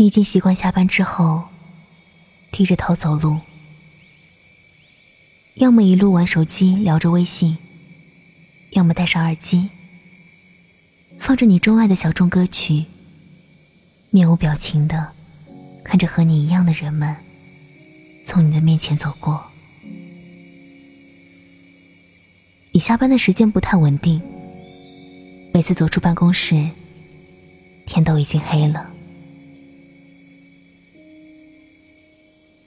你已经习惯下班之后低着头走路，要么一路玩手机聊着微信，要么戴上耳机，放着你钟爱的小众歌曲，面无表情的看着和你一样的人们从你的面前走过。你下班的时间不太稳定，每次走出办公室，天都已经黑了。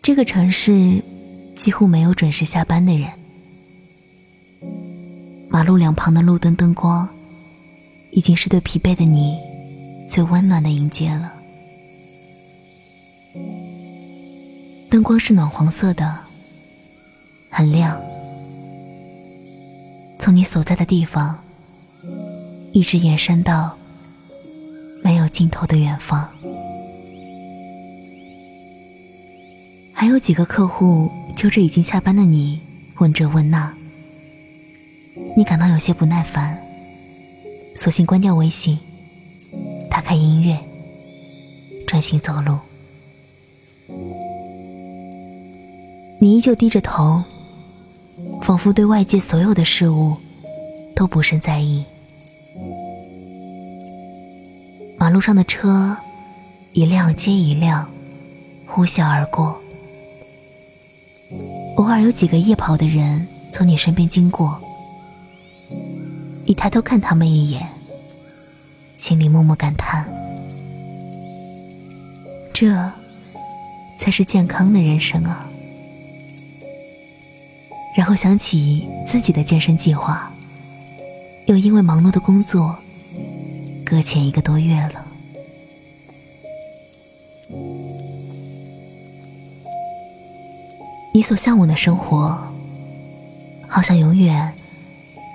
这个城市几乎没有准时下班的人，马路两旁的路灯灯光，已经是对疲惫的你最温暖的迎接了。灯光是暖黄色的，很亮。从你所在的地方，一直延伸到没有尽头的远方。还有几个客户揪着已经下班的你问这问那，你感到有些不耐烦，索性关掉微信，打开音乐，专心走路。你依旧低着头。仿佛对外界所有的事物都不甚在意。马路上的车一辆接一辆呼啸而过，偶尔有几个夜跑的人从你身边经过，你抬头看他们一眼，心里默默感叹：这才是健康的人生啊！然后想起自己的健身计划，又因为忙碌的工作搁浅一个多月了。你所向往的生活，好像永远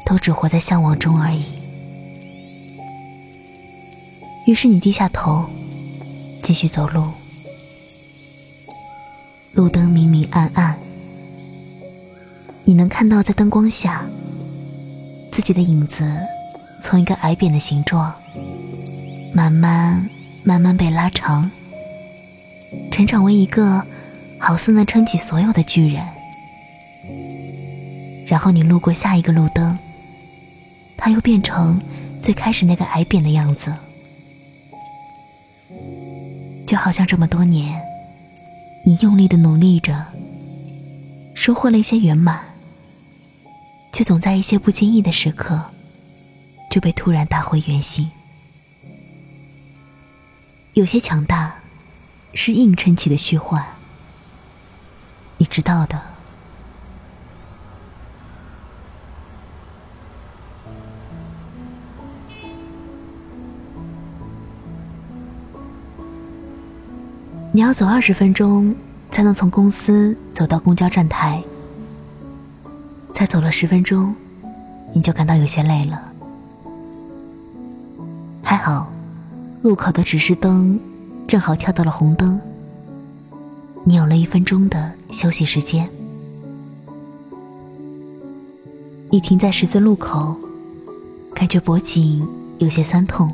都只活在向往中而已。于是你低下头，继续走路，路灯明明暗暗。你能看到，在灯光下，自己的影子从一个矮扁的形状，慢慢、慢慢被拉长，成长为一个好似能撑起所有的巨人。然后你路过下一个路灯，它又变成最开始那个矮扁的样子，就好像这么多年，你用力的努力着，收获了一些圆满。却总在一些不经意的时刻，就被突然打回原形。有些强大，是硬撑起的虚幻，你知道的。你要走二十分钟，才能从公司走到公交站台。才走了十分钟，你就感到有些累了。还好，路口的指示灯正好跳到了红灯，你有了一分钟的休息时间。你停在十字路口，感觉脖颈有些酸痛。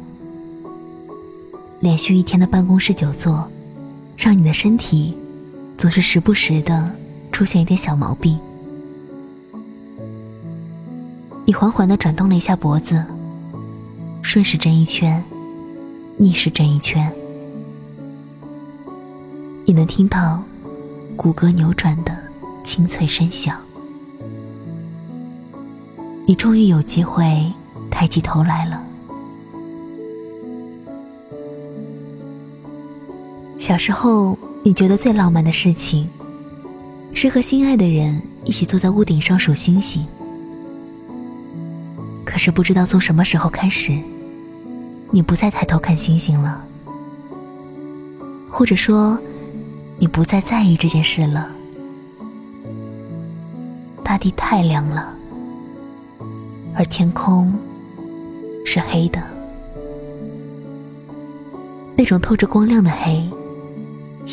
连续一天的办公室久坐，让你的身体总是时不时的出现一点小毛病。你缓缓的转动了一下脖子，顺时针一圈，逆时针一圈，你能听到骨骼扭转的清脆声响。你终于有机会抬起头来了。小时候，你觉得最浪漫的事情，是和心爱的人一起坐在屋顶上数星星。可是不知道从什么时候开始，你不再抬头看星星了，或者说，你不再在意这件事了。大地太亮了，而天空是黑的，那种透着光亮的黑，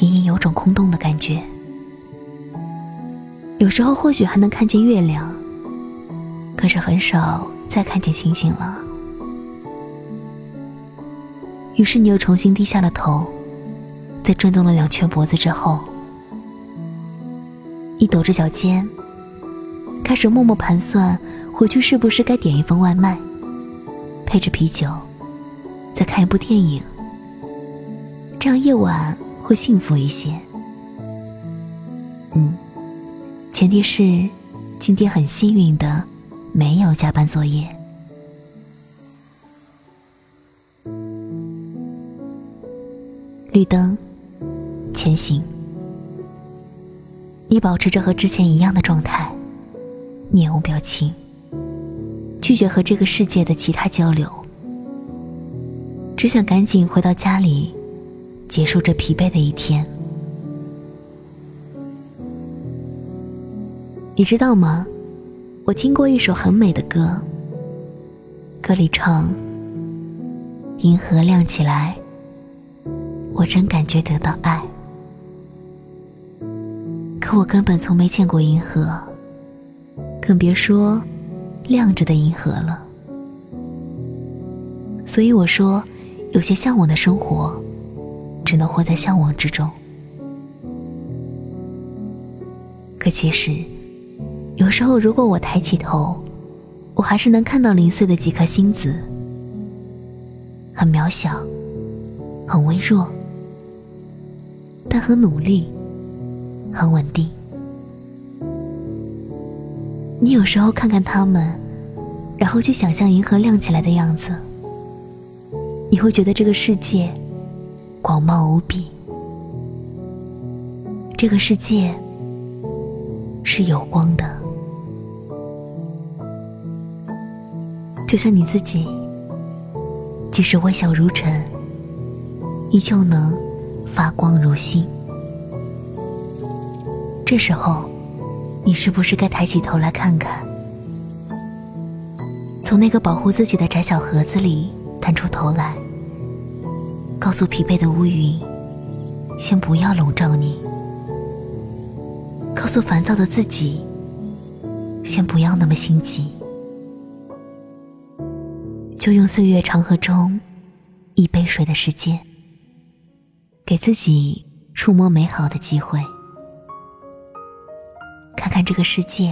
隐隐有种空洞的感觉。有时候或许还能看见月亮，可是很少。再看见星星了，于是你又重新低下了头，在转动了两圈脖子之后，一抖着脚尖，开始默默盘算回去是不是该点一份外卖，配着啤酒，再看一部电影，这样夜晚会幸福一些。嗯，前提是今天很幸运的没有加班作业。绿灯，前行。你保持着和之前一样的状态，面无表情，拒绝和这个世界的其他交流，只想赶紧回到家里，结束这疲惫的一天。你知道吗？我听过一首很美的歌，歌里唱：“银河亮起来。”我真感觉得到爱，可我根本从没见过银河，更别说亮着的银河了。所以我说，有些向往的生活，只能活在向往之中。可其实，有时候如果我抬起头，我还是能看到零碎的几颗星子，很渺小，很微弱。但很努力，很稳定。你有时候看看他们，然后去想象银河亮起来的样子，你会觉得这个世界广袤无比。这个世界是有光的，就像你自己，即使微小如尘，依旧能。发光如星。这时候，你是不是该抬起头来看看？从那个保护自己的窄小盒子里探出头来，告诉疲惫的乌云：先不要笼罩你；告诉烦躁的自己：先不要那么心急。就用岁月长河中一杯水的时间。给自己触摸美好的机会，看看这个世界，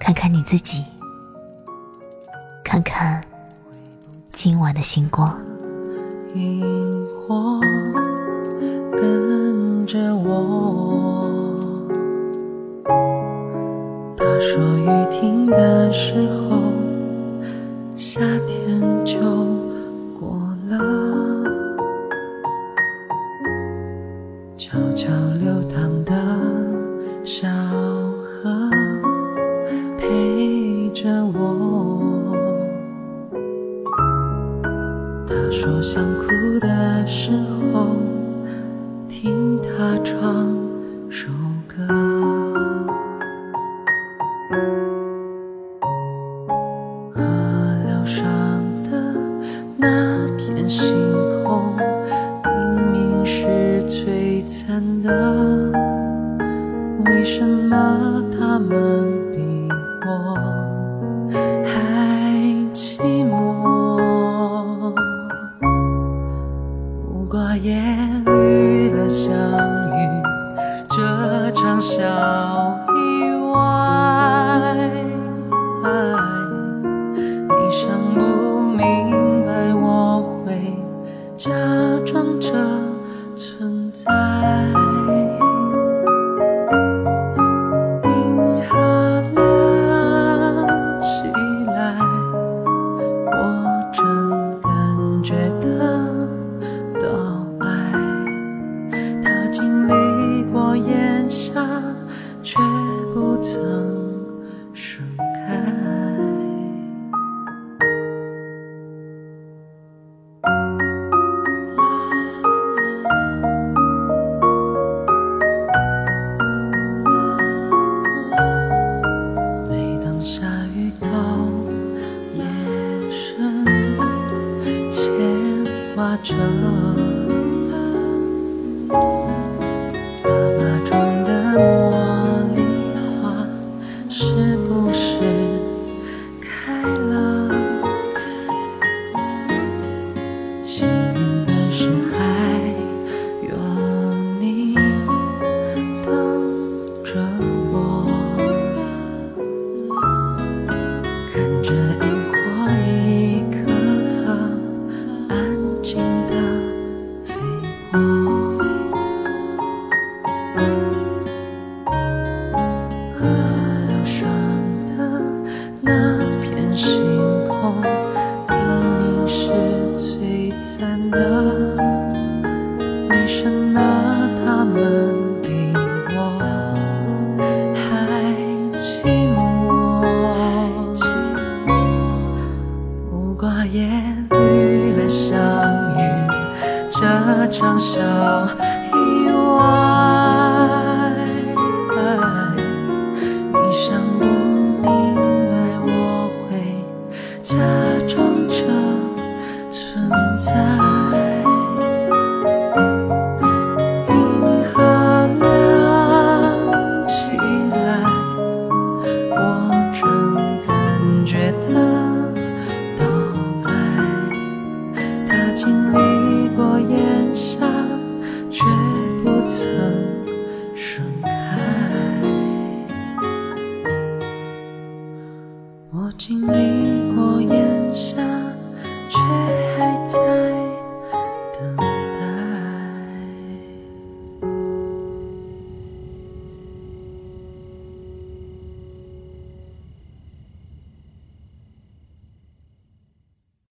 看看你自己，看看今晚的星光。萤火跟着我，他说雨停的时候，夏天就过了。悄悄流淌的小河陪着我。他说想哭的时候，听他唱首歌。河流上的那片星绿了相遇这场小是不存在。